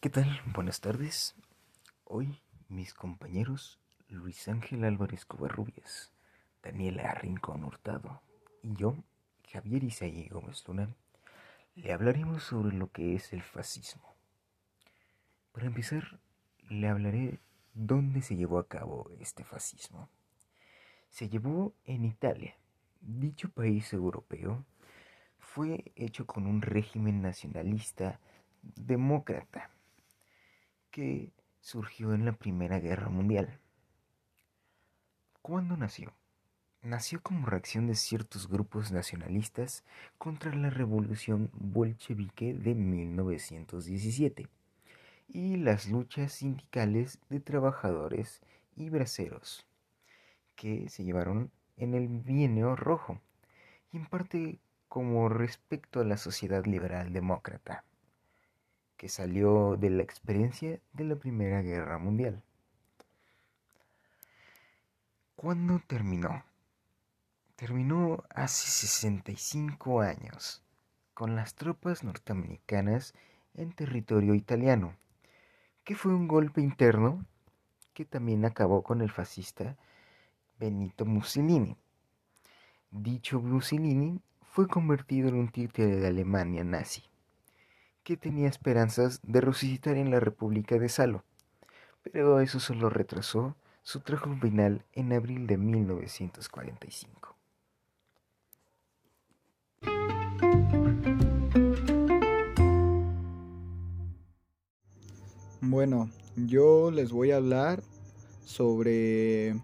¿Qué tal? Buenas tardes. Hoy mis compañeros Luis Ángel Álvarez Covarrubias, Daniela Rincón Hurtado y yo, Javier Isaí Gómez Luna, le hablaremos sobre lo que es el fascismo. Para empezar, le hablaré dónde se llevó a cabo este fascismo. Se llevó en Italia. Dicho país europeo fue hecho con un régimen nacionalista demócrata que surgió en la Primera Guerra Mundial. ¿Cuándo nació? Nació como reacción de ciertos grupos nacionalistas contra la revolución bolchevique de 1917 y las luchas sindicales de trabajadores y braceros que se llevaron en el bienio rojo y en parte como respecto a la sociedad liberal demócrata que salió de la experiencia de la Primera Guerra Mundial. ¿Cuándo terminó? Terminó hace 65 años, con las tropas norteamericanas en territorio italiano, que fue un golpe interno que también acabó con el fascista Benito Mussolini. Dicho Mussolini fue convertido en un títere de Alemania nazi que tenía esperanzas de resucitar en la República de Salo, pero eso solo retrasó su trabajo final en abril de 1945. Bueno, yo les voy a hablar sobre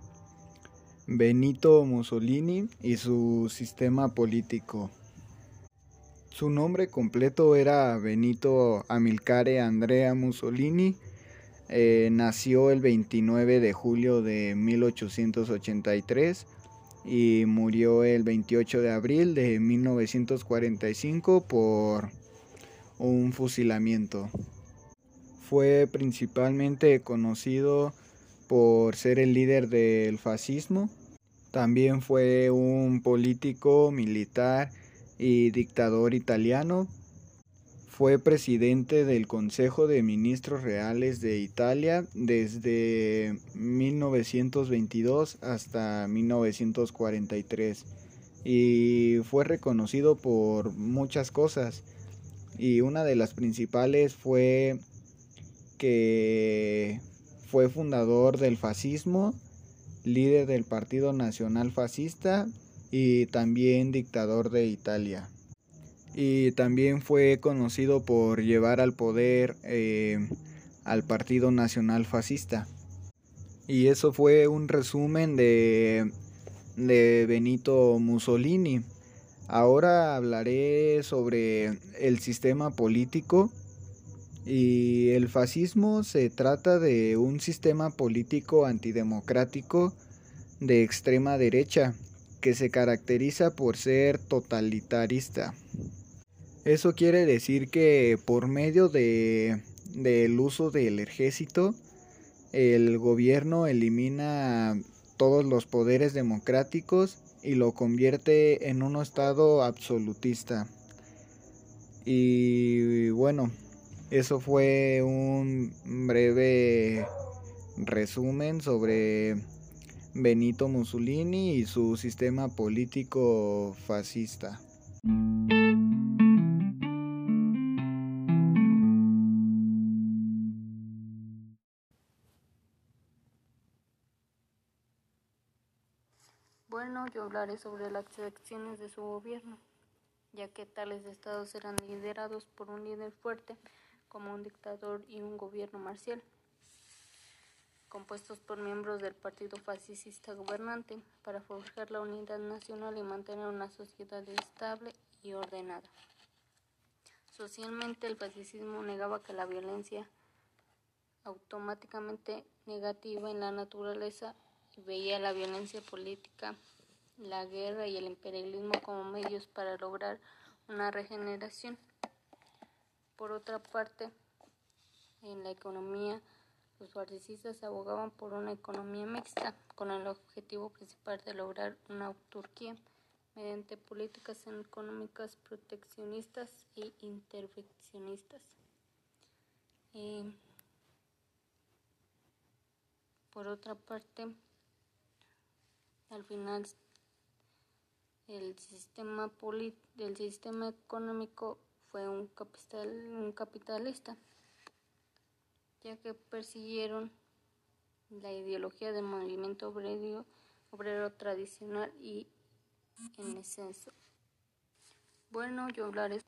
Benito Mussolini y su sistema político. Su nombre completo era Benito Amilcare Andrea Mussolini. Eh, nació el 29 de julio de 1883 y murió el 28 de abril de 1945 por un fusilamiento. Fue principalmente conocido por ser el líder del fascismo. También fue un político militar y dictador italiano. Fue presidente del Consejo de Ministros Reales de Italia desde 1922 hasta 1943 y fue reconocido por muchas cosas y una de las principales fue que fue fundador del fascismo, líder del Partido Nacional Fascista y también dictador de Italia. Y también fue conocido por llevar al poder eh, al Partido Nacional Fascista. Y eso fue un resumen de, de Benito Mussolini. Ahora hablaré sobre el sistema político y el fascismo se trata de un sistema político antidemocrático de extrema derecha que se caracteriza por ser totalitarista. Eso quiere decir que por medio de, del uso del ejército, el gobierno elimina todos los poderes democráticos y lo convierte en un estado absolutista. Y bueno, eso fue un breve resumen sobre Benito Mussolini y su sistema político fascista. Bueno, yo hablaré sobre las acciones de su gobierno, ya que tales estados eran liderados por un líder fuerte como un dictador y un gobierno marcial compuestos por miembros del partido fascista gobernante, para forjar la unidad nacional y mantener una sociedad estable y ordenada. Socialmente, el fascismo negaba que la violencia automáticamente negativa en la naturaleza y veía la violencia política, la guerra y el imperialismo como medios para lograr una regeneración. Por otra parte, en la economía, los fascistas abogaban por una economía mixta, con el objetivo principal de lograr una autarquía mediante políticas económicas proteccionistas e intervencionistas. Eh, por otra parte, al final el sistema del sistema económico fue un capitalista, ya que persiguieron la ideología del movimiento obrero, obrero tradicional y en esencia. Bueno, yo hablaré